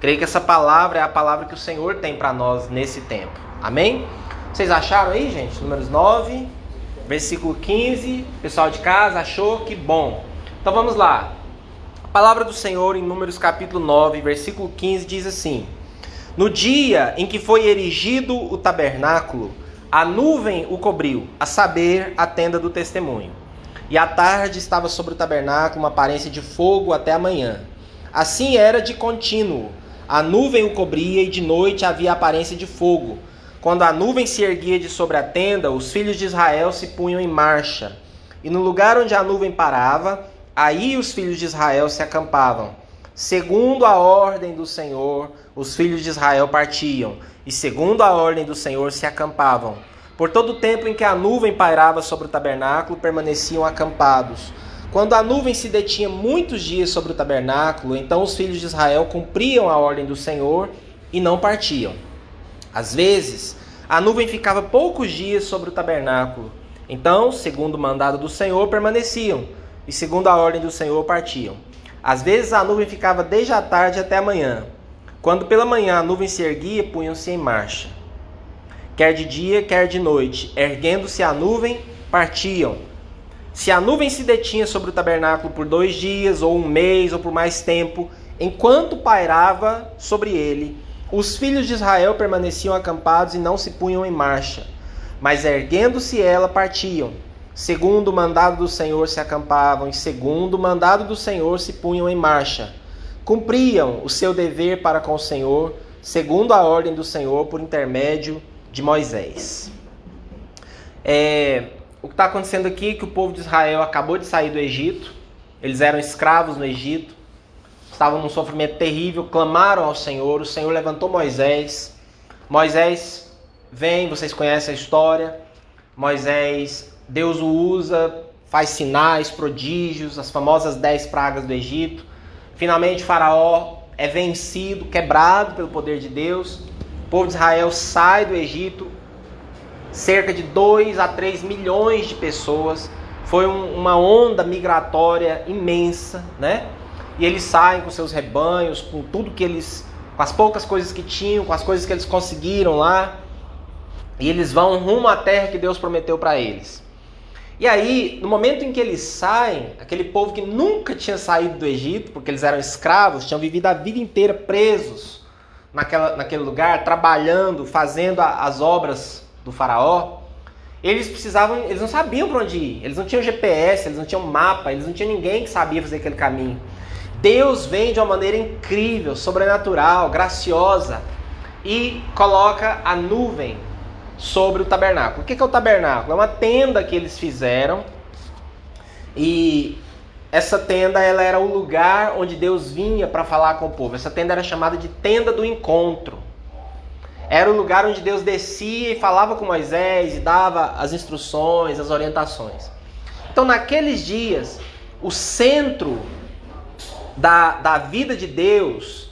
Creio que essa palavra é a palavra que o Senhor tem para nós nesse tempo. Amém? Vocês acharam aí, gente? Números 9, versículo 15. Pessoal de casa, achou? Que bom. Então vamos lá. A palavra do Senhor em Números capítulo 9, versículo 15 diz assim: No dia em que foi erigido o tabernáculo, a nuvem o cobriu, a saber, a tenda do testemunho. E à tarde estava sobre o tabernáculo uma aparência de fogo até a manhã. Assim era de contínuo a nuvem o cobria e de noite havia aparência de fogo. Quando a nuvem se erguia de sobre a tenda, os filhos de Israel se punham em marcha. E no lugar onde a nuvem parava, aí os filhos de Israel se acampavam. Segundo a ordem do Senhor, os filhos de Israel partiam, e segundo a ordem do Senhor se acampavam. Por todo o tempo em que a nuvem pairava sobre o tabernáculo, permaneciam acampados. Quando a nuvem se detinha muitos dias sobre o tabernáculo, então os filhos de Israel cumpriam a ordem do Senhor e não partiam. Às vezes, a nuvem ficava poucos dias sobre o tabernáculo. Então, segundo o mandado do Senhor, permaneciam, e segundo a ordem do Senhor, partiam. Às vezes a nuvem ficava desde a tarde até a manhã. Quando pela manhã a nuvem se erguia, punham-se em marcha. Quer de dia, quer de noite, erguendo-se a nuvem, partiam se a nuvem se detinha sobre o tabernáculo por dois dias, ou um mês, ou por mais tempo, enquanto pairava sobre ele, os filhos de Israel permaneciam acampados e não se punham em marcha. Mas erguendo-se ela, partiam. Segundo o mandado do Senhor se acampavam, e segundo o mandado do Senhor se punham em marcha. Cumpriam o seu dever para com o Senhor, segundo a ordem do Senhor, por intermédio de Moisés. É, o que está acontecendo aqui é que o povo de Israel acabou de sair do Egito, eles eram escravos no Egito, estavam num sofrimento terrível, clamaram ao Senhor, o Senhor levantou Moisés. Moisés vem, vocês conhecem a história. Moisés, Deus o usa, faz sinais, prodígios, as famosas dez pragas do Egito. Finalmente, Faraó é vencido, quebrado pelo poder de Deus. O povo de Israel sai do Egito, cerca de 2 a 3 milhões de pessoas. Foi um, uma onda migratória imensa, né? E eles saem com seus rebanhos, com tudo que eles, com as poucas coisas que tinham, com as coisas que eles conseguiram lá, e eles vão rumo à terra que Deus prometeu para eles. E aí, no momento em que eles saem, aquele povo que nunca tinha saído do Egito, porque eles eram escravos, tinham vivido a vida inteira presos naquela, naquele lugar, trabalhando, fazendo as obras do faraó, eles precisavam, eles não sabiam para onde ir. Eles não tinham GPS, eles não tinham mapa, eles não tinham ninguém que sabia fazer aquele caminho. Deus vem de uma maneira incrível, sobrenatural, graciosa e coloca a nuvem sobre o tabernáculo. O que é o tabernáculo? É uma tenda que eles fizeram e essa tenda ela era o lugar onde Deus vinha para falar com o povo. Essa tenda era chamada de tenda do encontro. Era o lugar onde Deus descia e falava com Moisés e dava as instruções, as orientações. Então, naqueles dias, o centro da, da vida de Deus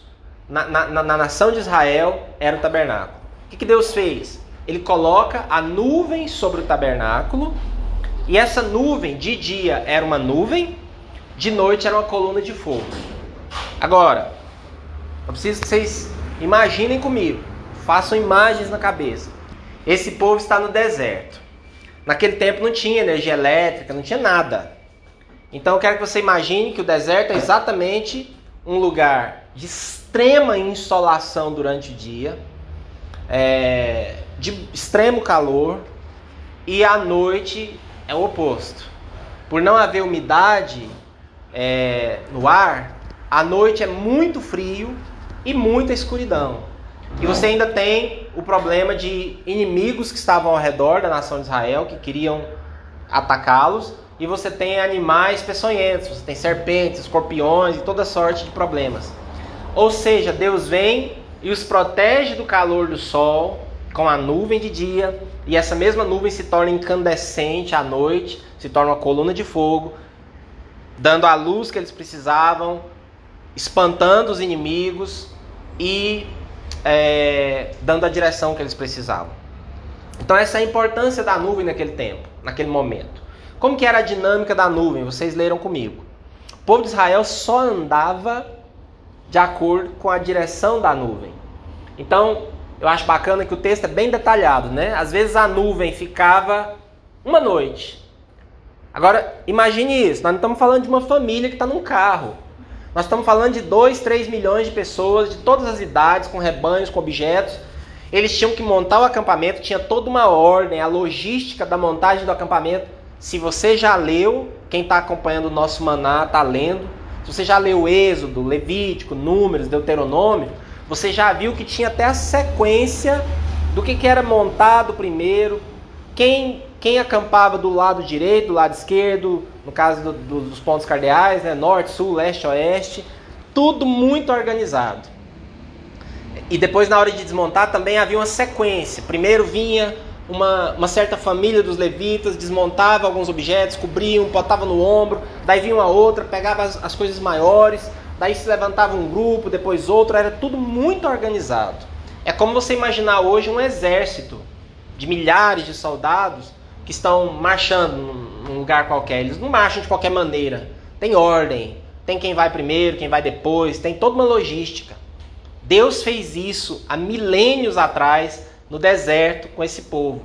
na, na, na nação de Israel era o tabernáculo. O que, que Deus fez? Ele coloca a nuvem sobre o tabernáculo, e essa nuvem de dia era uma nuvem, de noite era uma coluna de fogo. Agora, eu preciso que vocês imaginem comigo. Façam imagens na cabeça. Esse povo está no deserto. Naquele tempo não tinha energia elétrica, não tinha nada. Então eu quero que você imagine que o deserto é exatamente um lugar de extrema insolação durante o dia, é, de extremo calor, e à noite é o oposto. Por não haver umidade é, no ar, à noite é muito frio e muita escuridão. E você ainda tem o problema de inimigos que estavam ao redor da nação de Israel, que queriam atacá-los. E você tem animais peçonhentos, você tem serpentes, escorpiões e toda sorte de problemas. Ou seja, Deus vem e os protege do calor do sol com a nuvem de dia, e essa mesma nuvem se torna incandescente à noite, se torna uma coluna de fogo, dando a luz que eles precisavam, espantando os inimigos e é, dando a direção que eles precisavam. Então essa é a importância da nuvem naquele tempo, naquele momento. Como que era a dinâmica da nuvem? Vocês leram comigo. O povo de Israel só andava de acordo com a direção da nuvem. Então, eu acho bacana que o texto é bem detalhado, né? Às vezes a nuvem ficava uma noite. Agora, imagine isso, nós não estamos falando de uma família que está num carro. Nós estamos falando de 2, 3 milhões de pessoas, de todas as idades, com rebanhos, com objetos. Eles tinham que montar o acampamento, tinha toda uma ordem, a logística da montagem do acampamento. Se você já leu, quem está acompanhando o nosso maná está lendo. Se você já leu Êxodo, Levítico, Números, Deuteronômio, você já viu que tinha até a sequência do que, que era montado primeiro, quem, quem acampava do lado direito, do lado esquerdo, no caso do, do, dos pontos cardeais, né? norte, sul, leste, oeste, tudo muito organizado. E depois, na hora de desmontar, também havia uma sequência. Primeiro vinha uma, uma certa família dos levitas, desmontava alguns objetos, cobriam, botava no ombro, daí vinha uma outra, pegava as, as coisas maiores, daí se levantava um grupo, depois outro, era tudo muito organizado. É como você imaginar hoje um exército de milhares de soldados que estão marchando num lugar qualquer. Eles não marcham de qualquer maneira. Tem ordem, tem quem vai primeiro, quem vai depois, tem toda uma logística. Deus fez isso há milênios atrás no deserto com esse povo.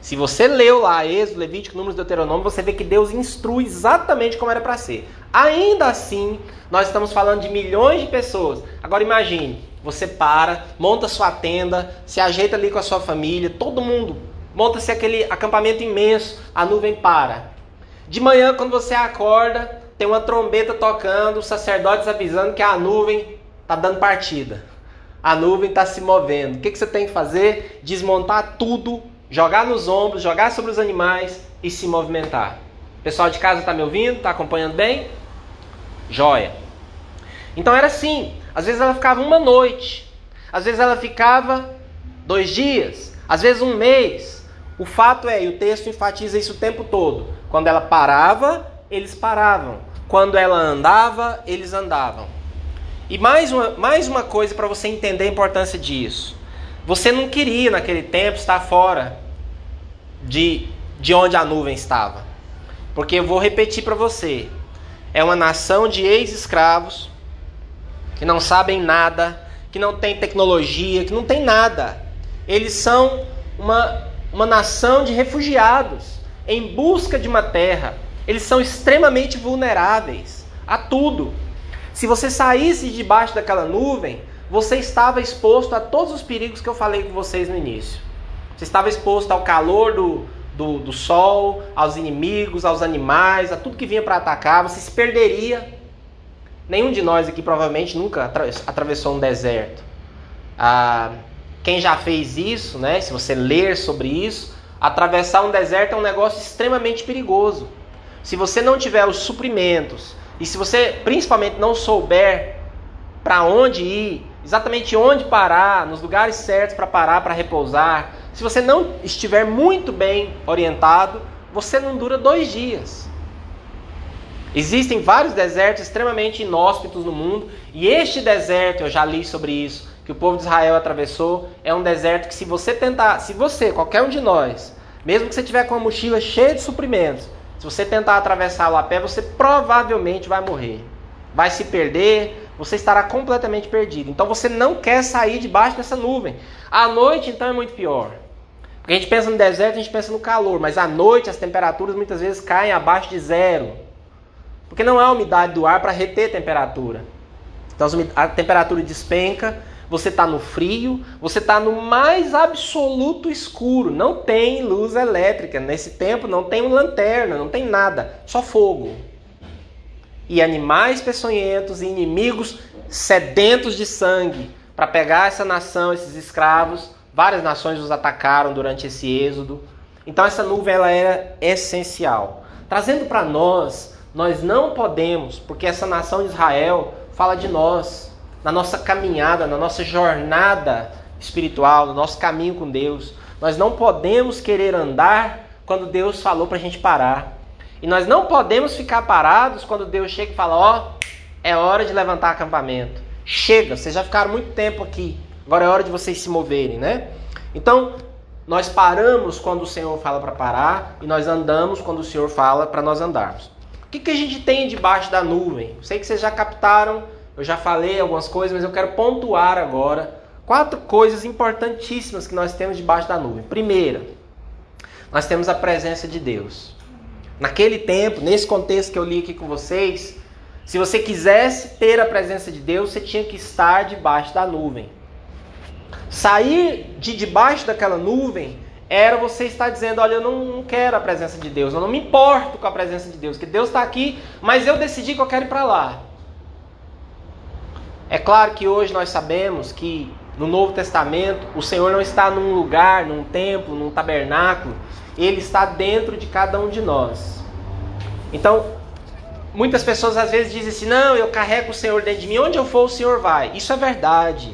Se você leu lá Êxodo, Levítico, Números, Deuteronômio, você vê que Deus instrui exatamente como era para ser. Ainda assim, nós estamos falando de milhões de pessoas. Agora imagine, você para, monta sua tenda, se ajeita ali com a sua família, todo mundo monta-se aquele acampamento imenso, a nuvem para. De manhã, quando você acorda, tem uma trombeta tocando, os sacerdotes avisando que a nuvem está dando partida a nuvem está se movendo. O que, que você tem que fazer? Desmontar tudo, jogar nos ombros, jogar sobre os animais e se movimentar. Pessoal de casa está me ouvindo? Está acompanhando bem? Joia. Então era assim. Às vezes ela ficava uma noite, às vezes ela ficava dois dias, às vezes um mês. O fato é, e o texto enfatiza isso o tempo todo: quando ela parava, eles paravam. Quando ela andava, eles andavam. E mais uma, mais uma coisa para você entender a importância disso. Você não queria naquele tempo estar fora de, de onde a nuvem estava. Porque eu vou repetir para você. É uma nação de ex-escravos que não sabem nada, que não tem tecnologia, que não tem nada. Eles são uma, uma nação de refugiados em busca de uma terra. Eles são extremamente vulneráveis a tudo. Se você saísse debaixo daquela nuvem, você estava exposto a todos os perigos que eu falei com vocês no início. Você estava exposto ao calor do, do, do sol, aos inimigos, aos animais, a tudo que vinha para atacar. Você se perderia. Nenhum de nós aqui provavelmente nunca atravessou um deserto. Ah, quem já fez isso, né? Se você ler sobre isso, atravessar um deserto é um negócio extremamente perigoso. Se você não tiver os suprimentos, e se você principalmente não souber para onde ir, exatamente onde parar, nos lugares certos para parar, para repousar, se você não estiver muito bem orientado, você não dura dois dias. Existem vários desertos extremamente inóspitos no mundo, e este deserto, eu já li sobre isso, que o povo de Israel atravessou, é um deserto que se você tentar, se você, qualquer um de nós, mesmo que você tiver com a mochila cheia de suprimentos, se você tentar atravessá-lo a pé, você provavelmente vai morrer. Vai se perder, você estará completamente perdido. Então você não quer sair debaixo dessa nuvem. À noite, então, é muito pior. Porque a gente pensa no deserto, a gente pensa no calor, mas à noite as temperaturas muitas vezes caem abaixo de zero. Porque não há umidade do ar para reter temperatura. Então a temperatura despenca você está no frio, você está no mais absoluto escuro. Não tem luz elétrica. Nesse tempo não tem lanterna, não tem nada, só fogo. E animais peçonhentos e inimigos sedentos de sangue para pegar essa nação, esses escravos. Várias nações os atacaram durante esse êxodo. Então essa nuvem ela era essencial. Trazendo para nós, nós não podemos, porque essa nação de Israel fala de nós na nossa caminhada, na nossa jornada espiritual, no nosso caminho com Deus. Nós não podemos querer andar quando Deus falou para a gente parar. E nós não podemos ficar parados quando Deus chega e fala: Ó, oh, é hora de levantar acampamento. Chega, vocês já ficaram muito tempo aqui. Agora é hora de vocês se moverem, né? Então, nós paramos quando o Senhor fala para parar e nós andamos quando o Senhor fala para nós andarmos. O que, que a gente tem debaixo da nuvem? Sei que vocês já captaram eu já falei algumas coisas, mas eu quero pontuar agora quatro coisas importantíssimas que nós temos debaixo da nuvem. Primeira, nós temos a presença de Deus. Naquele tempo, nesse contexto que eu li aqui com vocês, se você quisesse ter a presença de Deus, você tinha que estar debaixo da nuvem. Sair de debaixo daquela nuvem era você estar dizendo: Olha, eu não quero a presença de Deus, eu não me importo com a presença de Deus, que Deus está aqui, mas eu decidi que eu quero ir para lá. É claro que hoje nós sabemos que no Novo Testamento o Senhor não está num lugar, num templo, num tabernáculo, ele está dentro de cada um de nós. Então, muitas pessoas às vezes dizem assim: Não, eu carrego o Senhor dentro de mim, onde eu for o Senhor vai. Isso é verdade.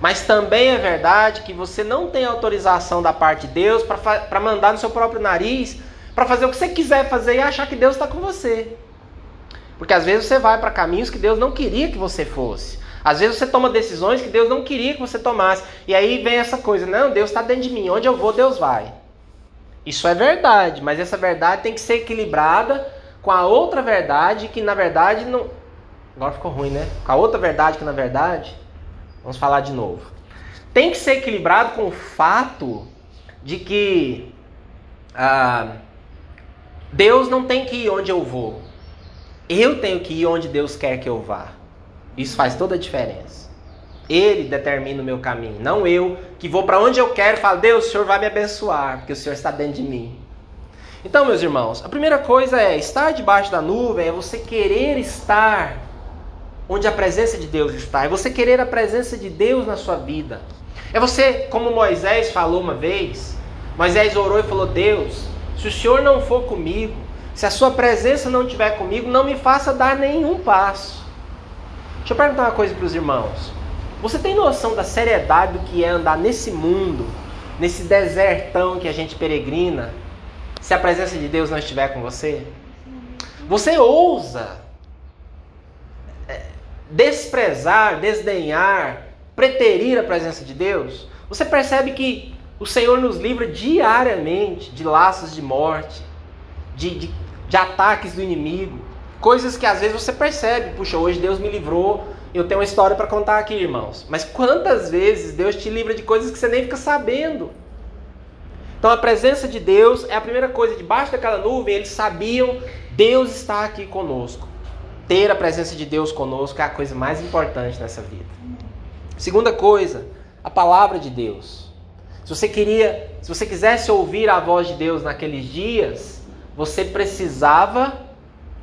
Mas também é verdade que você não tem autorização da parte de Deus para mandar no seu próprio nariz, para fazer o que você quiser fazer e achar que Deus está com você. Porque às vezes você vai para caminhos que Deus não queria que você fosse. Às vezes você toma decisões que Deus não queria que você tomasse. E aí vem essa coisa: não, Deus está dentro de mim, onde eu vou, Deus vai. Isso é verdade, mas essa verdade tem que ser equilibrada com a outra verdade que na verdade não. Agora ficou ruim, né? Com a outra verdade que na verdade Vamos falar de novo. Tem que ser equilibrado com o fato de que ah, Deus não tem que ir onde eu vou. Eu tenho que ir onde Deus quer que eu vá. Isso faz toda a diferença. Ele determina o meu caminho, não eu que vou para onde eu quero e falo, Deus, o Senhor vai me abençoar, porque o Senhor está dentro de mim. Então, meus irmãos, a primeira coisa é estar debaixo da nuvem, é você querer estar onde a presença de Deus está. É você querer a presença de Deus na sua vida. É você, como Moisés falou uma vez, Moisés orou e falou: Deus, se o Senhor não for comigo, se a sua presença não estiver comigo, não me faça dar nenhum passo. Deixa eu perguntar uma coisa para os irmãos. Você tem noção da seriedade do que é andar nesse mundo, nesse desertão que a gente peregrina, se a presença de Deus não estiver com você? Você ousa desprezar, desdenhar, preterir a presença de Deus, você percebe que o Senhor nos livra diariamente de laços de morte, de, de, de ataques do inimigo, coisas que às vezes você percebe, puxa, hoje Deus me livrou, eu tenho uma história para contar aqui, irmãos. Mas quantas vezes Deus te livra de coisas que você nem fica sabendo? Então a presença de Deus é a primeira coisa. Debaixo daquela nuvem, eles sabiam, Deus está aqui conosco ter a presença de Deus conosco é a coisa mais importante nessa vida. Segunda coisa, a palavra de Deus. Se você queria, se você quisesse ouvir a voz de Deus naqueles dias, você precisava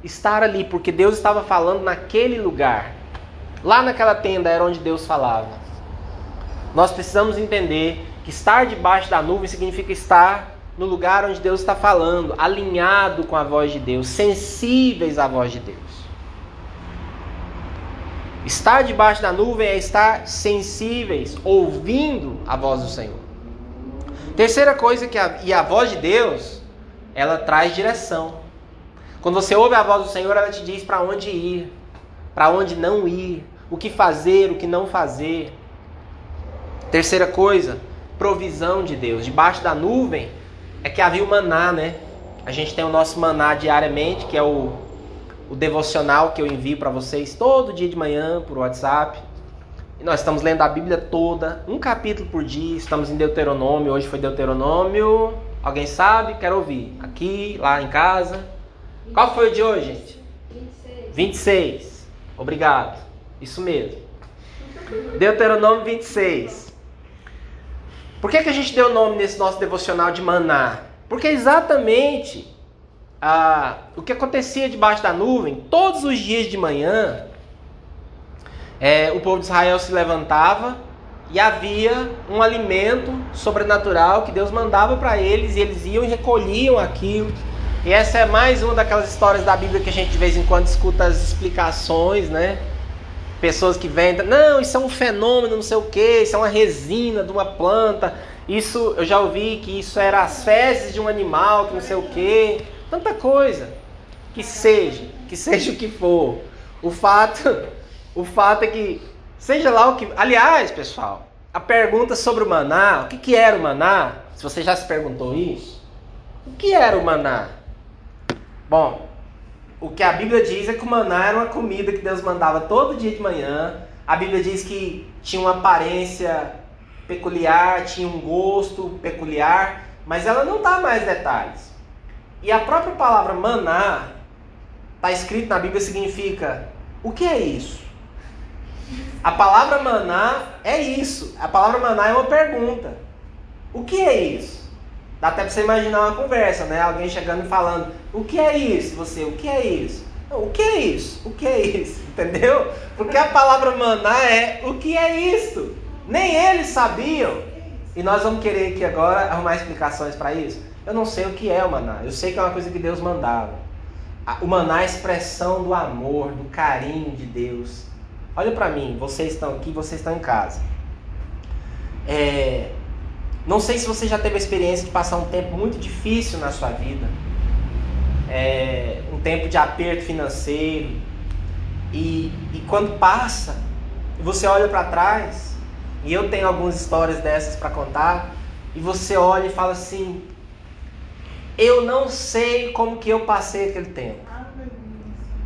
estar ali, porque Deus estava falando naquele lugar. Lá naquela tenda era onde Deus falava. Nós precisamos entender que estar debaixo da nuvem significa estar no lugar onde Deus está falando, alinhado com a voz de Deus, sensíveis à voz de Deus. Estar debaixo da nuvem é estar sensíveis, ouvindo a voz do Senhor. Terceira coisa que a, e a voz de Deus, ela traz direção. Quando você ouve a voz do Senhor, ela te diz para onde ir, para onde não ir, o que fazer, o que não fazer. Terceira coisa, provisão de Deus. Debaixo da nuvem é que havia o maná, né? A gente tem o nosso maná diariamente, que é o o devocional que eu envio para vocês todo dia de manhã por WhatsApp. E nós estamos lendo a Bíblia toda, um capítulo por dia. Estamos em Deuteronômio, hoje foi Deuteronômio. Alguém sabe? Quero ouvir. Aqui, lá em casa. Qual foi o de hoje, gente? 26. 26. Obrigado. Isso mesmo. Deuteronômio 26. Por que, que a gente deu o nome nesse nosso devocional de maná? Porque exatamente ah, o que acontecia debaixo da nuvem, todos os dias de manhã, é, o povo de Israel se levantava e havia um alimento sobrenatural que Deus mandava para eles e eles iam e recolhiam aquilo. E essa é mais uma daquelas histórias da Bíblia que a gente de vez em quando escuta as explicações, né? Pessoas que vendem, não, isso é um fenômeno, não sei o que, isso é uma resina de uma planta. Isso eu já ouvi que isso era as fezes de um animal, que não sei o que tanta coisa. Que seja, que seja o que for. O fato, o fato é que seja lá o que, aliás, pessoal, a pergunta sobre o maná, o que, que era o maná? Se você já se perguntou isso, o que era o maná? Bom, o que a Bíblia diz é que o maná era uma comida que Deus mandava todo dia de manhã. A Bíblia diz que tinha uma aparência peculiar, tinha um gosto peculiar, mas ela não dá mais detalhes. E a própria palavra maná, está escrito na Bíblia, significa: o que é isso? A palavra maná é isso. A palavra maná é uma pergunta. O que é isso? Dá até para você imaginar uma conversa, né? Alguém chegando e falando: O que é isso? Você, o que é isso? O que é isso? O que é isso? Entendeu? Porque a palavra maná é o que é isso? Nem eles sabiam. E nós vamos querer aqui agora arrumar explicações para isso? Eu não sei o que é o maná. Eu sei que é uma coisa que Deus mandava. O maná é a expressão do amor, do carinho de Deus. Olha para mim, vocês estão aqui, vocês estão em casa. É, não sei se você já teve a experiência de passar um tempo muito difícil na sua vida. É, um tempo de aperto financeiro. E, e quando passa, você olha para trás, e eu tenho algumas histórias dessas para contar, e você olha e fala assim: Eu não sei como que eu passei aquele tempo.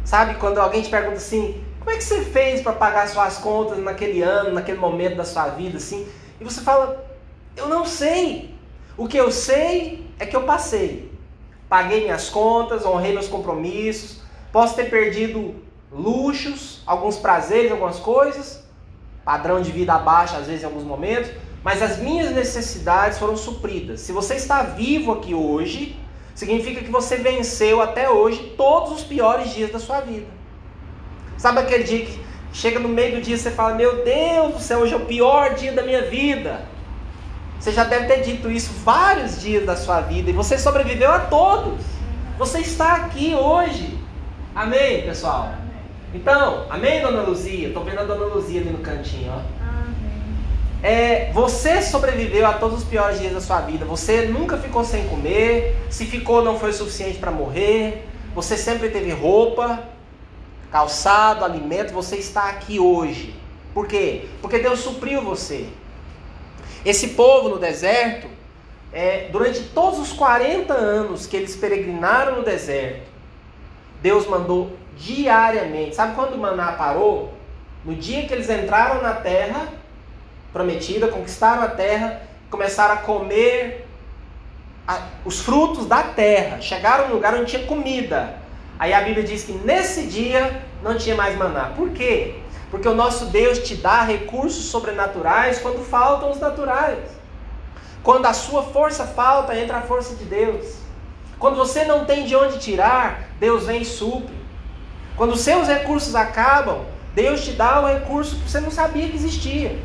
Sabe, quando alguém te pergunta assim: Como é que você fez para pagar suas contas naquele ano, naquele momento da sua vida, assim? E você fala: Eu não sei. O que eu sei é que eu passei. Paguei minhas contas, honrei meus compromissos. Posso ter perdido luxos, alguns prazeres, algumas coisas, padrão de vida abaixo às vezes em alguns momentos, mas as minhas necessidades foram supridas. Se você está vivo aqui hoje, significa que você venceu até hoje todos os piores dias da sua vida. Sabe aquele dia que chega no meio do dia e você fala: Meu Deus do céu, hoje é o pior dia da minha vida. Você já deve ter dito isso vários dias da sua vida e você sobreviveu a todos. Você está aqui hoje. Amém, pessoal? Então, amém, dona Luzia? Estou vendo a dona Luzia ali no cantinho, ó. É, você sobreviveu a todos os piores dias da sua vida. Você nunca ficou sem comer. Se ficou, não foi o suficiente para morrer. Você sempre teve roupa, calçado, alimento. Você está aqui hoje. Por quê? Porque Deus supriu você. Esse povo no deserto, é, durante todos os 40 anos que eles peregrinaram no deserto, Deus mandou diariamente. Sabe quando o maná parou? No dia que eles entraram na terra prometida, conquistaram a terra, começaram a comer a, os frutos da terra. Chegaram no lugar onde tinha comida. Aí a Bíblia diz que nesse dia não tinha mais maná. Por quê? Porque o nosso Deus te dá recursos sobrenaturais quando faltam os naturais. Quando a sua força falta, entra a força de Deus. Quando você não tem de onde tirar, Deus vem e supre. Quando os seus recursos acabam, Deus te dá um recurso que você não sabia que existia.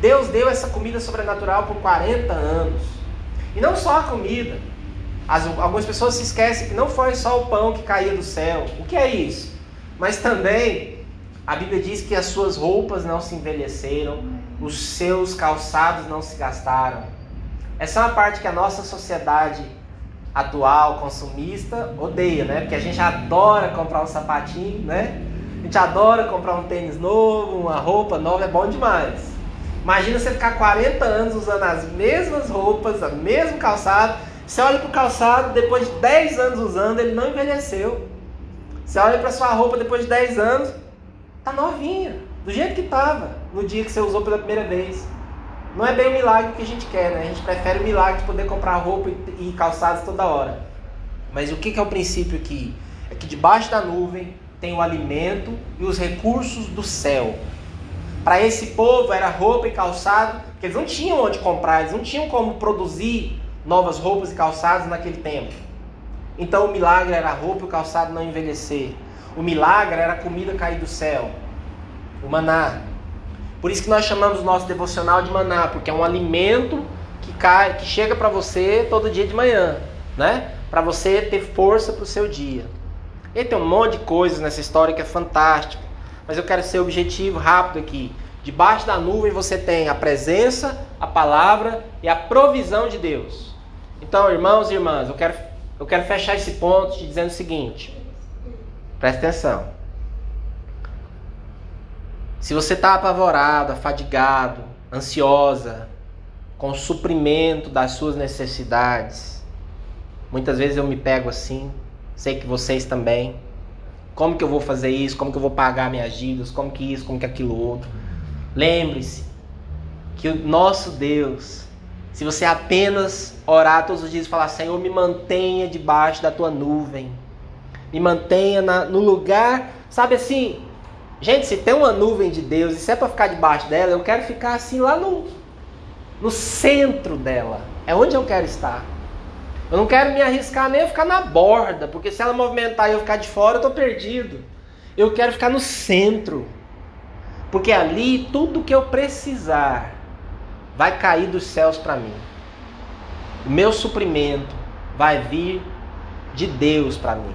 Deus deu essa comida sobrenatural por 40 anos. E não só a comida. As, algumas pessoas se esquecem que não foi só o pão que caía do céu. O que é isso? Mas também a Bíblia diz que as suas roupas não se envelheceram, os seus calçados não se gastaram. Essa é uma parte que a nossa sociedade atual, consumista, odeia, né? Porque a gente adora comprar um sapatinho, né? A gente adora comprar um tênis novo, uma roupa nova, é bom demais. Imagina você ficar 40 anos usando as mesmas roupas, o mesmo calçado. Você olha para o calçado, depois de 10 anos usando, ele não envelheceu. Você olha para sua roupa depois de 10 anos, Tá novinha, do jeito que estava no dia que você usou pela primeira vez. Não é bem o milagre que a gente quer, né? A gente prefere o milagre de poder comprar roupa e, calçados toda hora. Mas o que, que é o princípio aqui? É que debaixo da nuvem tem o alimento e os recursos do céu. Para esse povo era roupa e calçado, porque eles não tinham onde comprar, eles não tinham como produzir novas roupas e calçados naquele tempo. Então o milagre era a roupa e o calçado não envelhecer. O milagre era a comida cair do céu, o maná. Por isso que nós chamamos o nosso devocional de maná, porque é um alimento que cai, que chega para você todo dia de manhã, né? Para você ter força para o seu dia. E tem um monte de coisas nessa história que é fantástico, mas eu quero ser objetivo rápido aqui. Debaixo da nuvem você tem a presença, a palavra e a provisão de Deus. Então, irmãos e irmãs, eu quero, eu quero fechar esse ponto te dizendo o seguinte: Presta atenção. Se você está apavorado, afadigado, ansiosa, com o suprimento das suas necessidades, muitas vezes eu me pego assim, sei que vocês também. Como que eu vou fazer isso? Como que eu vou pagar minhas dívidas? Como que isso? Como que aquilo outro? Lembre-se que o nosso Deus, se você apenas orar todos os dias e falar, Senhor, me mantenha debaixo da tua nuvem, me mantenha na, no lugar, sabe assim, gente, se tem uma nuvem de Deus e se é para ficar debaixo dela, eu quero ficar assim lá no, no centro dela, é onde eu quero estar. Eu não quero me arriscar nem a ficar na borda, porque se ela movimentar e eu ficar de fora, eu estou perdido. Eu quero ficar no centro. Porque ali tudo que eu precisar vai cair dos céus para mim. O meu suprimento vai vir de Deus para mim.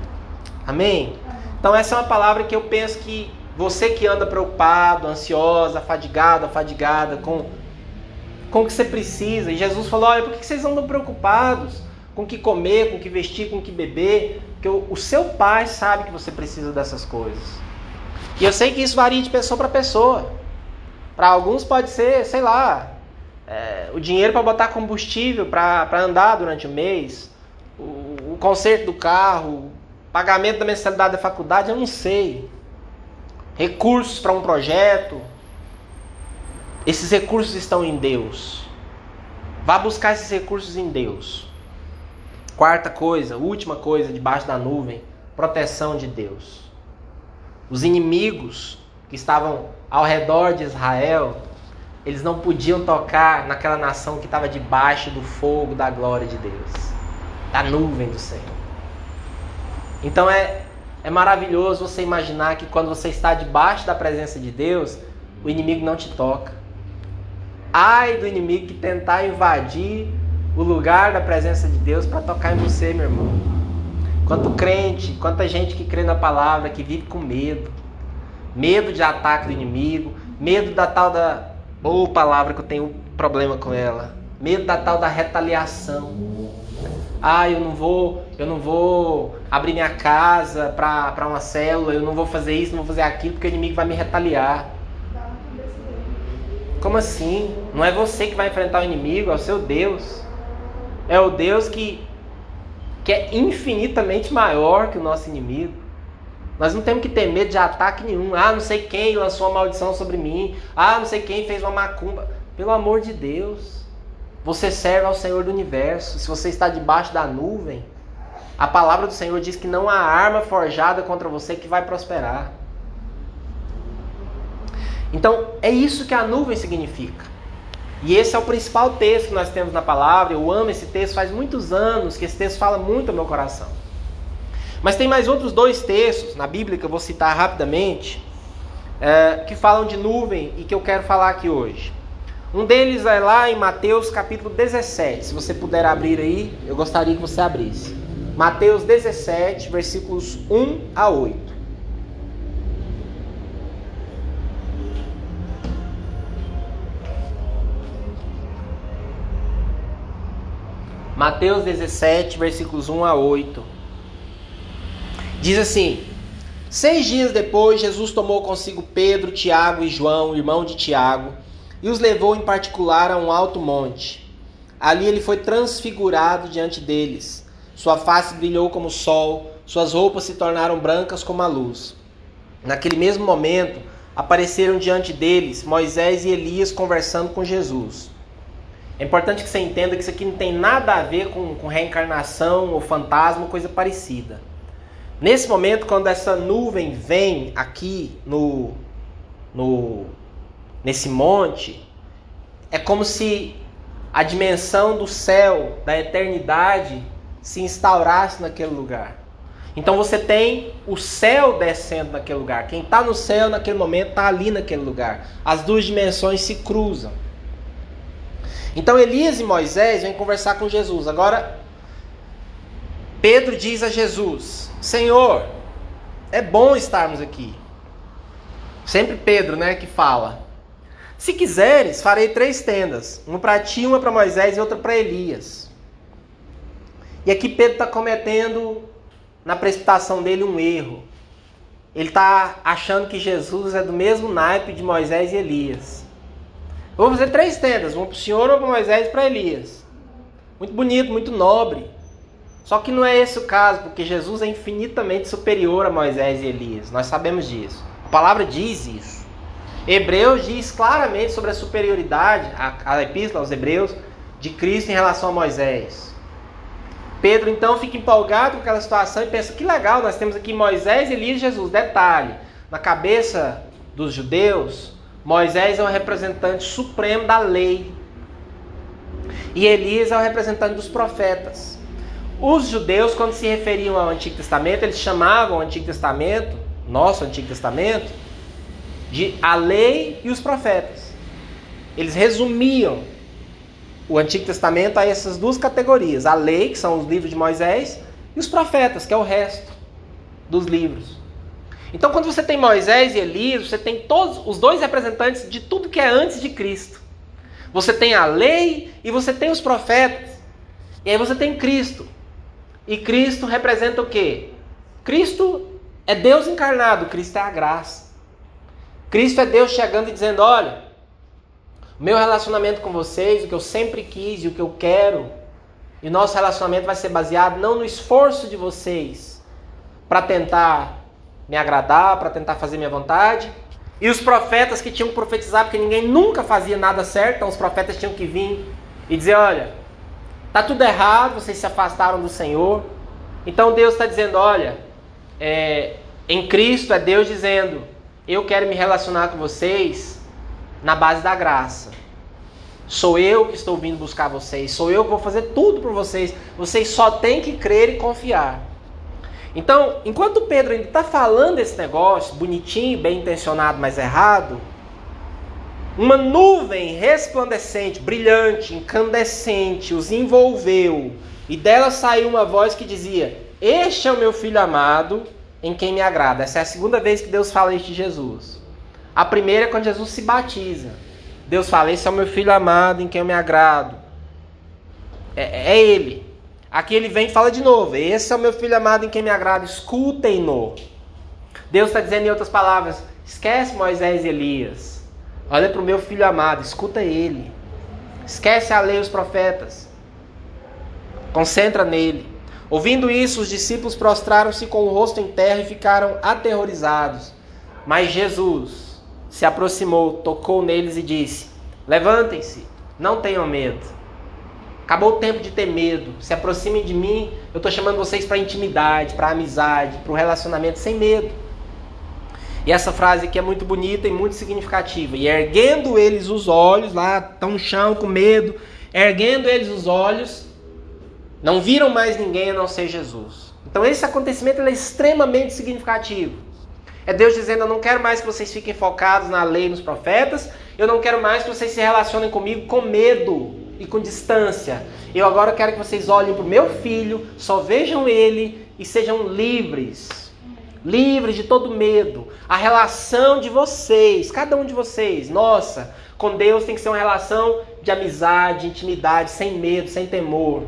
Amém? Então essa é uma palavra que eu penso que você que anda preocupado, ansiosa, fadigado, afadigada com com o que você precisa. E Jesus falou: olha, por que vocês andam preocupados? com o que comer, com o que vestir, com o que beber, porque o, o seu pai sabe que você precisa dessas coisas. E eu sei que isso varia de pessoa para pessoa. Para alguns pode ser, sei lá, é, o dinheiro para botar combustível para andar durante o mês, o, o conserto do carro, pagamento da mensalidade da faculdade, eu não sei. Recursos para um projeto. Esses recursos estão em Deus. Vá buscar esses recursos em Deus. Quarta coisa, última coisa debaixo da nuvem, proteção de Deus. Os inimigos que estavam ao redor de Israel, eles não podiam tocar naquela nação que estava debaixo do fogo da glória de Deus, da nuvem do Senhor. Então é, é maravilhoso você imaginar que quando você está debaixo da presença de Deus, o inimigo não te toca. Ai do inimigo que tentar invadir o lugar da presença de Deus para tocar em você, meu irmão. Quanto crente, quanta gente que crê na palavra, que vive com medo. Medo de ataque do inimigo, medo da tal da ou palavra que eu tenho problema com ela. Medo da tal da retaliação. Ah, eu não vou, eu não vou abrir minha casa para uma célula, eu não vou fazer isso, não vou fazer aquilo, porque o inimigo vai me retaliar. Como assim? Não é você que vai enfrentar o inimigo, é o seu Deus é o Deus que, que é infinitamente maior que o nosso inimigo. Nós não temos que ter medo de ataque nenhum. Ah, não sei quem lançou uma maldição sobre mim. Ah, não sei quem fez uma macumba. Pelo amor de Deus. Você serve ao Senhor do universo. Se você está debaixo da nuvem, a palavra do Senhor diz que não há arma forjada contra você que vai prosperar. Então, é isso que a nuvem significa. E esse é o principal texto que nós temos na palavra. Eu amo esse texto, faz muitos anos que esse texto fala muito ao meu coração. Mas tem mais outros dois textos na Bíblia que eu vou citar rapidamente, é, que falam de nuvem e que eu quero falar aqui hoje. Um deles é lá em Mateus capítulo 17. Se você puder abrir aí, eu gostaria que você abrisse. Mateus 17, versículos 1 a 8. Mateus 17, versículos 1 a 8. Diz assim: Seis dias depois, Jesus tomou consigo Pedro, Tiago e João, irmão de Tiago, e os levou em particular a um alto monte. Ali ele foi transfigurado diante deles. Sua face brilhou como o sol, suas roupas se tornaram brancas como a luz. Naquele mesmo momento, apareceram diante deles Moisés e Elias conversando com Jesus. É importante que você entenda que isso aqui não tem nada a ver com, com reencarnação ou fantasma coisa parecida. Nesse momento, quando essa nuvem vem aqui no, no nesse monte, é como se a dimensão do céu, da eternidade, se instaurasse naquele lugar. Então você tem o céu descendo naquele lugar. Quem está no céu naquele momento está ali naquele lugar. As duas dimensões se cruzam. Então Elias e Moisés vêm conversar com Jesus. Agora, Pedro diz a Jesus: Senhor, é bom estarmos aqui. Sempre Pedro, né, que fala. Se quiseres, farei três tendas: uma para ti, uma para Moisés e outra para Elias. E aqui Pedro está cometendo, na precipitação dele, um erro. Ele está achando que Jesus é do mesmo naipe de Moisés e Elias. Eu vou fazer três tendas, uma para o Senhor, uma para Moisés e para Elias. Muito bonito, muito nobre. Só que não é esse o caso, porque Jesus é infinitamente superior a Moisés e Elias. Nós sabemos disso. A palavra diz isso. Hebreus diz claramente sobre a superioridade, a, a epístola aos Hebreus, de Cristo em relação a Moisés. Pedro então fica empolgado com aquela situação e pensa: que legal, nós temos aqui Moisés, Elias e Jesus. Detalhe: na cabeça dos judeus, Moisés é o representante supremo da lei e Elias é o representante dos profetas. Os judeus, quando se referiam ao Antigo Testamento, eles chamavam o Antigo Testamento, nosso Antigo Testamento, de a lei e os profetas. Eles resumiam o Antigo Testamento a essas duas categorias: a lei, que são os livros de Moisés, e os profetas, que é o resto dos livros. Então, quando você tem Moisés e Elias, você tem todos os dois representantes de tudo que é antes de Cristo. Você tem a lei e você tem os profetas. E aí você tem Cristo. E Cristo representa o quê? Cristo é Deus encarnado, Cristo é a graça. Cristo é Deus chegando e dizendo: olha, o meu relacionamento com vocês, o que eu sempre quis e o que eu quero, e o nosso relacionamento vai ser baseado não no esforço de vocês para tentar me agradar, para tentar fazer minha vontade. E os profetas que tinham que profetizar, porque ninguém nunca fazia nada certo, então os profetas tinham que vir e dizer: olha, tá tudo errado, vocês se afastaram do Senhor. Então Deus está dizendo: olha, é, em Cristo é Deus dizendo: eu quero me relacionar com vocês na base da graça. Sou eu que estou vindo buscar vocês, sou eu que vou fazer tudo por vocês. Vocês só têm que crer e confiar. Então, enquanto Pedro ainda está falando esse negócio, bonitinho, bem intencionado, mas errado, uma nuvem resplandecente, brilhante, incandescente os envolveu, e dela saiu uma voz que dizia: Este é o meu filho amado, em quem me agrada. Essa é a segunda vez que Deus fala isso de Jesus. A primeira é quando Jesus se batiza. Deus fala: Esse é o meu filho amado, em quem eu me agrado. É, é ele. Aqui ele vem e fala de novo: Esse é o meu filho amado em quem me agrada, escutem-no. Deus está dizendo em outras palavras: esquece Moisés e Elias. Olha para o meu filho amado, escuta ele. Esquece a lei e os profetas. Concentra nele. Ouvindo isso, os discípulos prostraram-se com o rosto em terra e ficaram aterrorizados. Mas Jesus se aproximou, tocou neles e disse: Levantem-se, não tenham medo. Acabou o tempo de ter medo. Se aproximem de mim. Eu estou chamando vocês para intimidade, para amizade, para o relacionamento sem medo. E essa frase aqui é muito bonita e muito significativa. E erguendo eles os olhos, lá estão no chão com medo, erguendo eles os olhos, não viram mais ninguém a não ser Jesus. Então esse acontecimento é extremamente significativo. É Deus dizendo: Eu não quero mais que vocês fiquem focados na lei e nos profetas, eu não quero mais que vocês se relacionem comigo com medo e com distância. Eu agora quero que vocês olhem para o meu filho, só vejam ele e sejam livres. Livres de todo medo. A relação de vocês, cada um de vocês, nossa, com Deus tem que ser uma relação de amizade, de intimidade, sem medo, sem temor.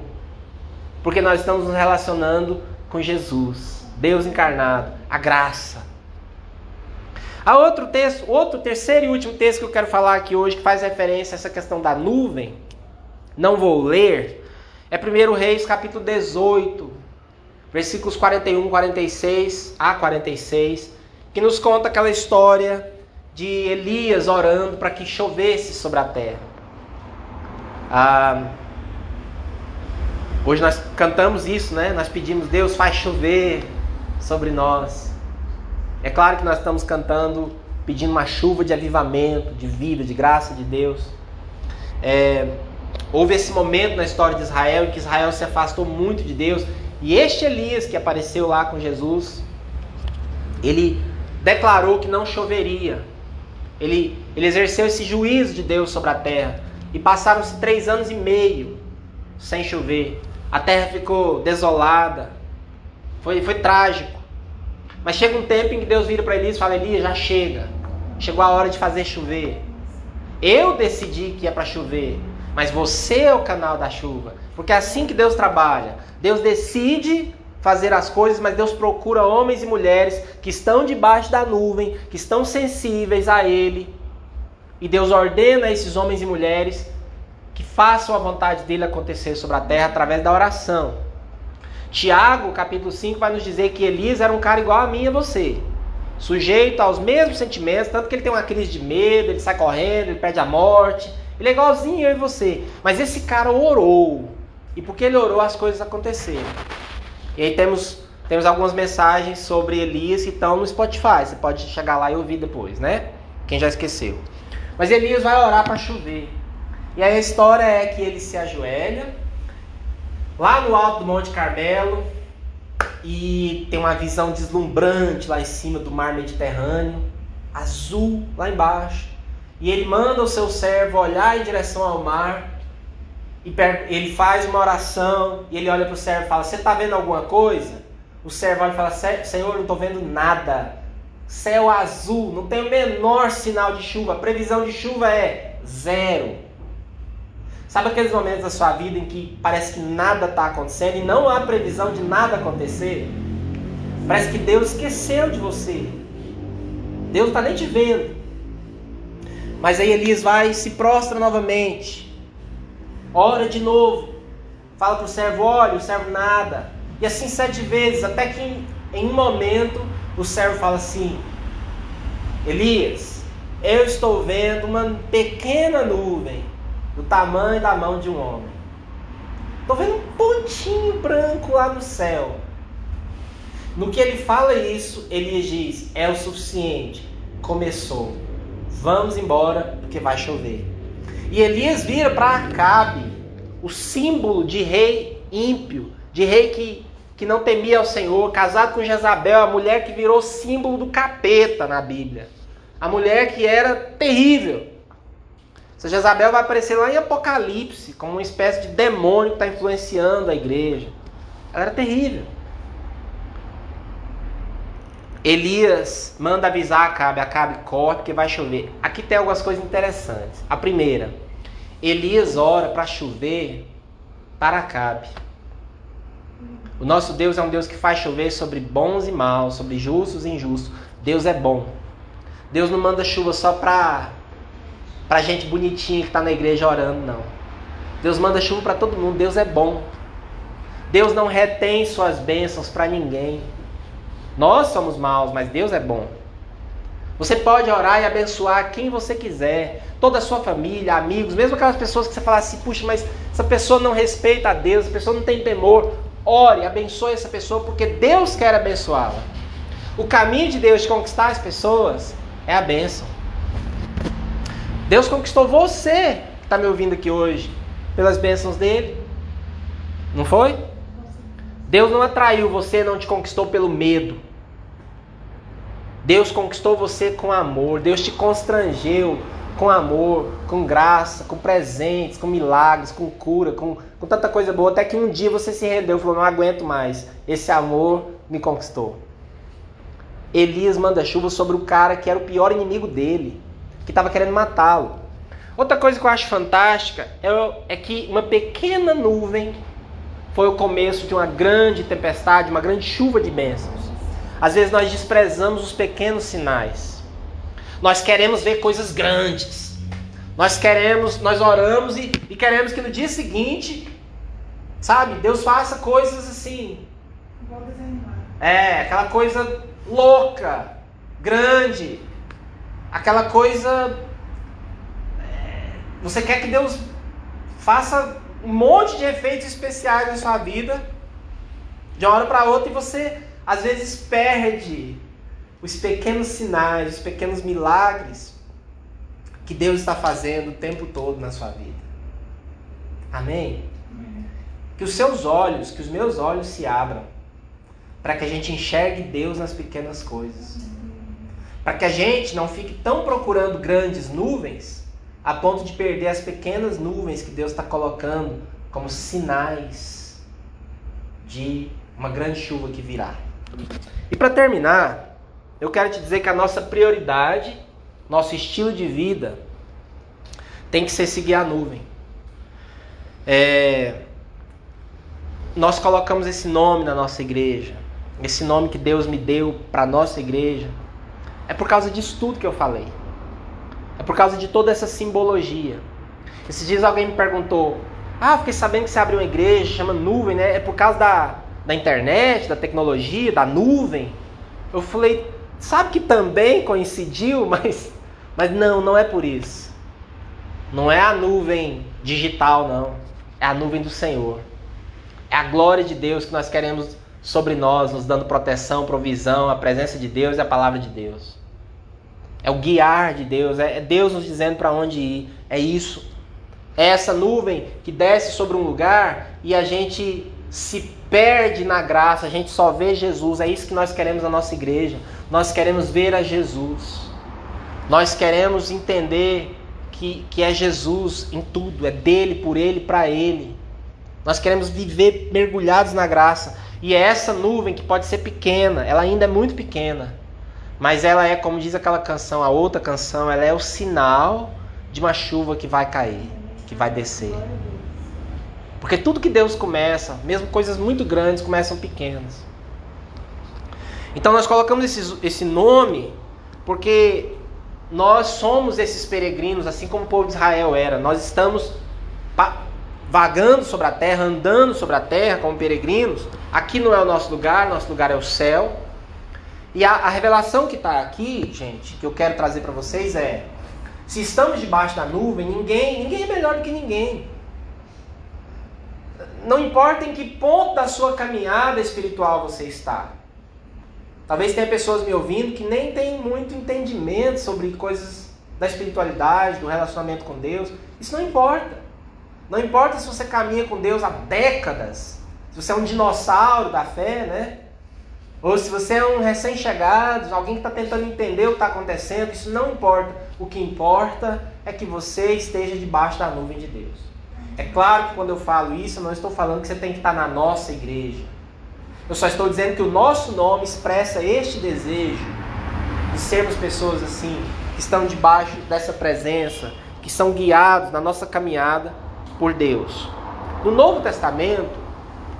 Porque nós estamos nos relacionando com Jesus, Deus encarnado, a graça. Há outro texto, outro terceiro e último texto que eu quero falar aqui hoje que faz referência a essa questão da nuvem não vou ler, é 1 Reis capítulo 18, versículos 41, 46 a 46, que nos conta aquela história de Elias orando para que chovesse sobre a terra. Ah, hoje nós cantamos isso, né? Nós pedimos, Deus faz chover sobre nós. É claro que nós estamos cantando, pedindo uma chuva de avivamento, de vida, de graça de Deus. É, Houve esse momento na história de Israel em que Israel se afastou muito de Deus. E este Elias que apareceu lá com Jesus, ele declarou que não choveria. Ele, ele exerceu esse juízo de Deus sobre a terra. E passaram-se três anos e meio sem chover. A terra ficou desolada. Foi, foi trágico. Mas chega um tempo em que Deus vira para Elias e fala: Elias, já chega. Chegou a hora de fazer chover. Eu decidi que é para chover. Mas você é o canal da chuva. Porque é assim que Deus trabalha. Deus decide fazer as coisas, mas Deus procura homens e mulheres que estão debaixo da nuvem, que estão sensíveis a Ele. E Deus ordena esses homens e mulheres que façam a vontade dele acontecer sobre a terra através da oração. Tiago, capítulo 5, vai nos dizer que Elias era um cara igual a mim e a você. Sujeito aos mesmos sentimentos, tanto que ele tem uma crise de medo, ele sai correndo, ele perde a morte. Ele é igualzinho eu e você. Mas esse cara orou. E porque ele orou, as coisas aconteceram. E aí temos, temos algumas mensagens sobre Elias que estão no Spotify. Você pode chegar lá e ouvir depois, né? Quem já esqueceu. Mas Elias vai orar para chover. E aí a história é que ele se ajoelha lá no alto do Monte Carmelo e tem uma visão deslumbrante lá em cima do mar Mediterrâneo, azul lá embaixo. E ele manda o seu servo olhar em direção ao mar e ele faz uma oração e ele olha para o servo e fala: Você está vendo alguma coisa? O servo olha e fala: Senhor, não estou vendo nada. Céu azul, não tem o menor sinal de chuva. A previsão de chuva é zero. Sabe aqueles momentos da sua vida em que parece que nada está acontecendo e não há previsão de nada acontecer? Parece que Deus esqueceu de você. Deus está nem te vendo. Mas aí Elias vai e se prostra novamente. Ora de novo. Fala para o servo: olha, o servo nada. E assim sete vezes, até que em, em um momento o servo fala assim: Elias, eu estou vendo uma pequena nuvem do tamanho da mão de um homem. Estou vendo um pontinho branco lá no céu. No que ele fala isso, ele diz: é o suficiente. Começou. Vamos embora, porque vai chover. E Elias vira para Acabe, o símbolo de rei ímpio, de rei que, que não temia ao Senhor, casado com Jezabel, a mulher que virou símbolo do capeta na Bíblia. A mulher que era terrível. Essa Jezabel vai aparecer lá em Apocalipse, como uma espécie de demônio que está influenciando a igreja. Ela era terrível. Elias manda avisar Acabe, Acabe corre porque vai chover. Aqui tem algumas coisas interessantes. A primeira, Elias ora para chover para Acabe. O nosso Deus é um Deus que faz chover sobre bons e maus, sobre justos e injustos. Deus é bom. Deus não manda chuva só para para gente bonitinha que está na igreja orando, não. Deus manda chuva para todo mundo. Deus é bom. Deus não retém suas bênçãos para ninguém. Nós somos maus, mas Deus é bom. Você pode orar e abençoar quem você quiser, toda a sua família, amigos, mesmo aquelas pessoas que você fala assim, puxa, mas essa pessoa não respeita a Deus, essa pessoa não tem temor. Ore, abençoe essa pessoa, porque Deus quer abençoá-la. O caminho de Deus de conquistar as pessoas é a bênção. Deus conquistou você, que está me ouvindo aqui hoje, pelas bênçãos dele. Não foi? Deus não atraiu você, não te conquistou pelo medo. Deus conquistou você com amor. Deus te constrangeu com amor, com graça, com presentes, com milagres, com cura, com, com tanta coisa boa. Até que um dia você se rendeu e falou: Não aguento mais. Esse amor me conquistou. Elias manda chuva sobre o cara que era o pior inimigo dele que estava querendo matá-lo. Outra coisa que eu acho fantástica é, é que uma pequena nuvem foi o começo de uma grande tempestade, uma grande chuva de bênçãos. Às vezes nós desprezamos os pequenos sinais. Nós queremos ver coisas grandes. Nós queremos, nós oramos e, e queremos que no dia seguinte, sabe, Deus faça coisas assim. É, aquela coisa louca, grande, aquela coisa. É, você quer que Deus faça um monte de efeitos especiais na sua vida, de uma hora para outra, e você às vezes perde os pequenos sinais, os pequenos milagres que Deus está fazendo o tempo todo na sua vida. Amém? Que os seus olhos, que os meus olhos se abram para que a gente enxergue Deus nas pequenas coisas. Para que a gente não fique tão procurando grandes nuvens a ponto de perder as pequenas nuvens que Deus está colocando como sinais de uma grande chuva que virá. E para terminar, eu quero te dizer que a nossa prioridade, nosso estilo de vida, tem que ser seguir a nuvem. É... Nós colocamos esse nome na nossa igreja, esse nome que Deus me deu para nossa igreja, é por causa disso tudo que eu falei. É por causa de toda essa simbologia. Esses dias alguém me perguntou: Ah, fiquei sabendo que você abriu uma igreja, chama nuvem, né? É por causa da, da internet, da tecnologia, da nuvem. Eu falei, sabe que também coincidiu, mas, mas não, não é por isso. Não é a nuvem digital, não. É a nuvem do Senhor. É a glória de Deus que nós queremos sobre nós, nos dando proteção, provisão, a presença de Deus e a palavra de Deus. É o guiar de Deus, é Deus nos dizendo para onde ir. É isso. É essa nuvem que desce sobre um lugar e a gente se perde na graça, a gente só vê Jesus. É isso que nós queremos na nossa igreja. Nós queremos ver a Jesus. Nós queremos entender que, que é Jesus em tudo, é dele, por ele, para ele. Nós queremos viver mergulhados na graça. E é essa nuvem que pode ser pequena, ela ainda é muito pequena. Mas ela é, como diz aquela canção, a outra canção, ela é o sinal de uma chuva que vai cair, que vai descer. Porque tudo que Deus começa, mesmo coisas muito grandes, começam pequenas. Então nós colocamos esse, esse nome porque nós somos esses peregrinos, assim como o povo de Israel era. Nós estamos vagando sobre a terra, andando sobre a terra como peregrinos. Aqui não é o nosso lugar, nosso lugar é o céu. E a, a revelação que está aqui, gente, que eu quero trazer para vocês é: se estamos debaixo da nuvem, ninguém, ninguém é melhor do que ninguém. Não importa em que ponto da sua caminhada espiritual você está. Talvez tenha pessoas me ouvindo que nem têm muito entendimento sobre coisas da espiritualidade, do relacionamento com Deus. Isso não importa. Não importa se você caminha com Deus há décadas, se você é um dinossauro da fé, né? Ou se você é um recém-chegado, alguém que está tentando entender o que está acontecendo, isso não importa. O que importa é que você esteja debaixo da nuvem de Deus. É claro que quando eu falo isso, eu não estou falando que você tem que estar na nossa igreja. Eu só estou dizendo que o nosso nome expressa este desejo de sermos pessoas assim, que estão debaixo dessa presença, que são guiados na nossa caminhada por Deus. No Novo Testamento,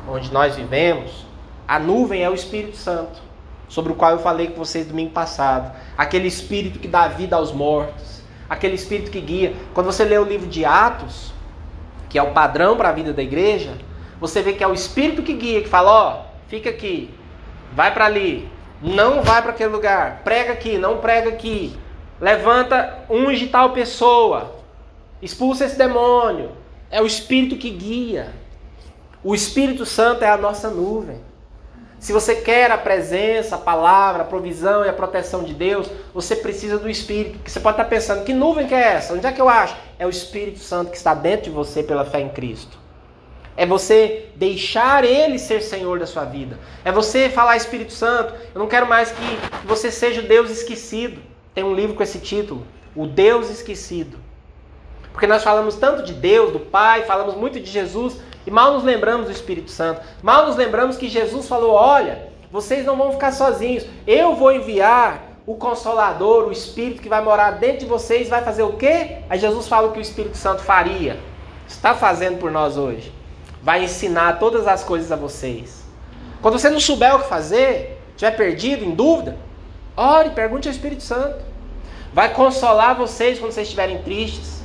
onde nós vivemos, a nuvem é o Espírito Santo, sobre o qual eu falei com vocês domingo passado. Aquele Espírito que dá vida aos mortos, aquele Espírito que guia. Quando você lê o livro de Atos, que é o padrão para a vida da igreja, você vê que é o Espírito que guia, que fala: ó, fica aqui, vai para ali, não vai para aquele lugar, prega aqui, não prega aqui, levanta, unge tal pessoa, expulsa esse demônio. É o Espírito que guia. O Espírito Santo é a nossa nuvem. Se você quer a presença, a palavra, a provisão e a proteção de Deus, você precisa do Espírito. Porque você pode estar pensando, que nuvem que é essa? Onde é que eu acho? É o Espírito Santo que está dentro de você pela fé em Cristo. É você deixar Ele ser Senhor da sua vida. É você falar, Espírito Santo, eu não quero mais que você seja o Deus esquecido. Tem um livro com esse título, O Deus Esquecido. Porque nós falamos tanto de Deus, do Pai, falamos muito de Jesus, e mal nos lembramos do Espírito Santo. Mal nos lembramos que Jesus falou: olha, vocês não vão ficar sozinhos. Eu vou enviar o Consolador, o Espírito que vai morar dentro de vocês, vai fazer o quê? Aí Jesus fala o que o Espírito Santo faria. Está fazendo por nós hoje. Vai ensinar todas as coisas a vocês. Quando você não souber o que fazer, estiver perdido, em dúvida, ore, pergunte ao Espírito Santo. Vai consolar vocês quando vocês estiverem tristes.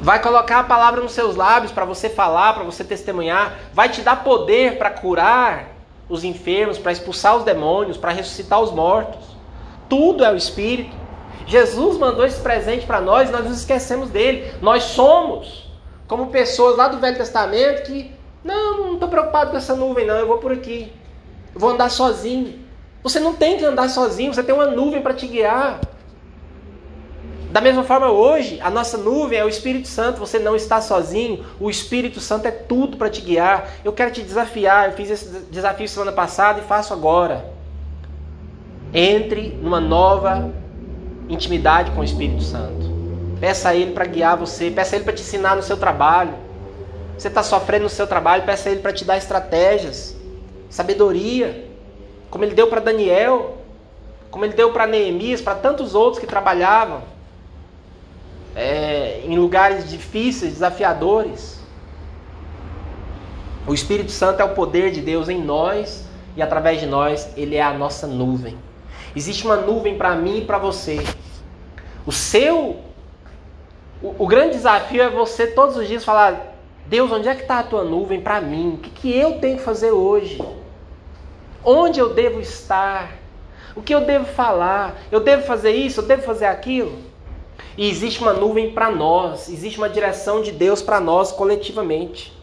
Vai colocar a palavra nos seus lábios para você falar, para você testemunhar. Vai te dar poder para curar os enfermos, para expulsar os demônios, para ressuscitar os mortos. Tudo é o Espírito. Jesus mandou esse presente para nós e nós nos esquecemos dele. Nós somos como pessoas lá do Velho Testamento que, não, não estou preocupado com essa nuvem, não, eu vou por aqui. Eu vou andar sozinho. Você não tem que andar sozinho, você tem uma nuvem para te guiar. Da mesma forma, hoje, a nossa nuvem é o Espírito Santo. Você não está sozinho. O Espírito Santo é tudo para te guiar. Eu quero te desafiar. Eu fiz esse desafio semana passada e faço agora. Entre numa nova intimidade com o Espírito Santo. Peça a Ele para guiar você. Peça a Ele para te ensinar no seu trabalho. Você está sofrendo no seu trabalho. Peça a Ele para te dar estratégias, sabedoria. Como Ele deu para Daniel. Como Ele deu para Neemias, para tantos outros que trabalhavam é, em lugares difíceis, desafiadores. O Espírito Santo é o poder de Deus em nós e através de nós ele é a nossa nuvem. Existe uma nuvem para mim e para você. O seu o, o, grande desafio é você todos os dias falar: Deus, onde é que está a tua nuvem para mim? O que, que eu tenho que fazer hoje? Onde eu devo estar? O que eu devo falar? Eu devo fazer isso? Eu devo fazer aquilo? E existe uma nuvem para nós, existe uma direção de Deus para nós coletivamente.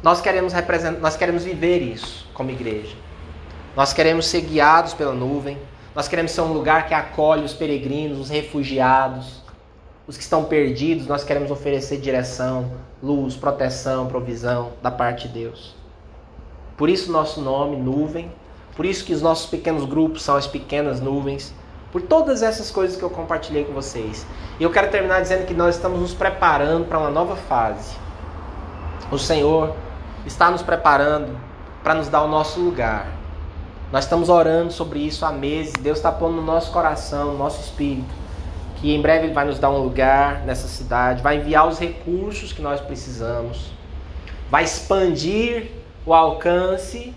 Nós queremos nós queremos viver isso como igreja. Nós queremos ser guiados pela nuvem. Nós queremos ser um lugar que acolhe os peregrinos, os refugiados, os que estão perdidos. Nós queremos oferecer direção, luz, proteção, provisão da parte de Deus. Por isso nosso nome, nuvem. Por isso que os nossos pequenos grupos são as pequenas nuvens. Por todas essas coisas que eu compartilhei com vocês. E eu quero terminar dizendo que nós estamos nos preparando para uma nova fase. O Senhor está nos preparando para nos dar o nosso lugar. Nós estamos orando sobre isso há meses. Deus está pondo no nosso coração, no nosso espírito, que em breve Ele vai nos dar um lugar nessa cidade, vai enviar os recursos que nós precisamos, vai expandir o alcance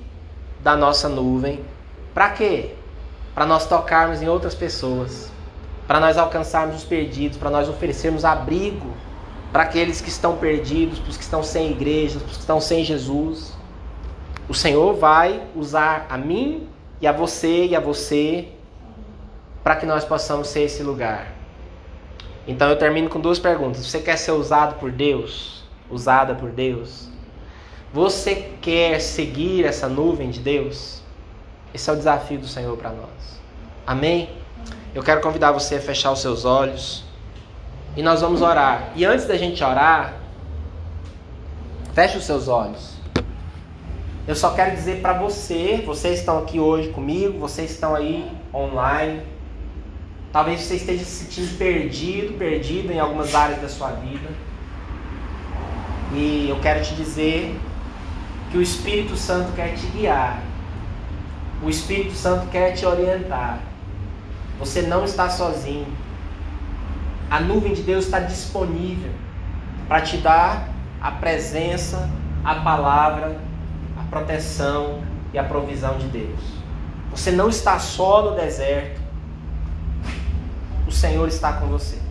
da nossa nuvem. Para quê? Para nós tocarmos em outras pessoas, para nós alcançarmos os perdidos, para nós oferecermos abrigo para aqueles que estão perdidos, para os que estão sem igreja, para os que estão sem Jesus. O Senhor vai usar a mim e a você e a você para que nós possamos ser esse lugar. Então eu termino com duas perguntas. Você quer ser usado por Deus? Usada por Deus? Você quer seguir essa nuvem de Deus? Esse é o desafio do Senhor para nós. Amém? Eu quero convidar você a fechar os seus olhos e nós vamos orar. E antes da gente orar, feche os seus olhos. Eu só quero dizer para você, vocês estão aqui hoje comigo, vocês estão aí online. Talvez você esteja se sentindo perdido, perdido em algumas áreas da sua vida. E eu quero te dizer que o Espírito Santo quer te guiar. O Espírito Santo quer te orientar. Você não está sozinho. A nuvem de Deus está disponível para te dar a presença, a palavra, a proteção e a provisão de Deus. Você não está só no deserto. O Senhor está com você.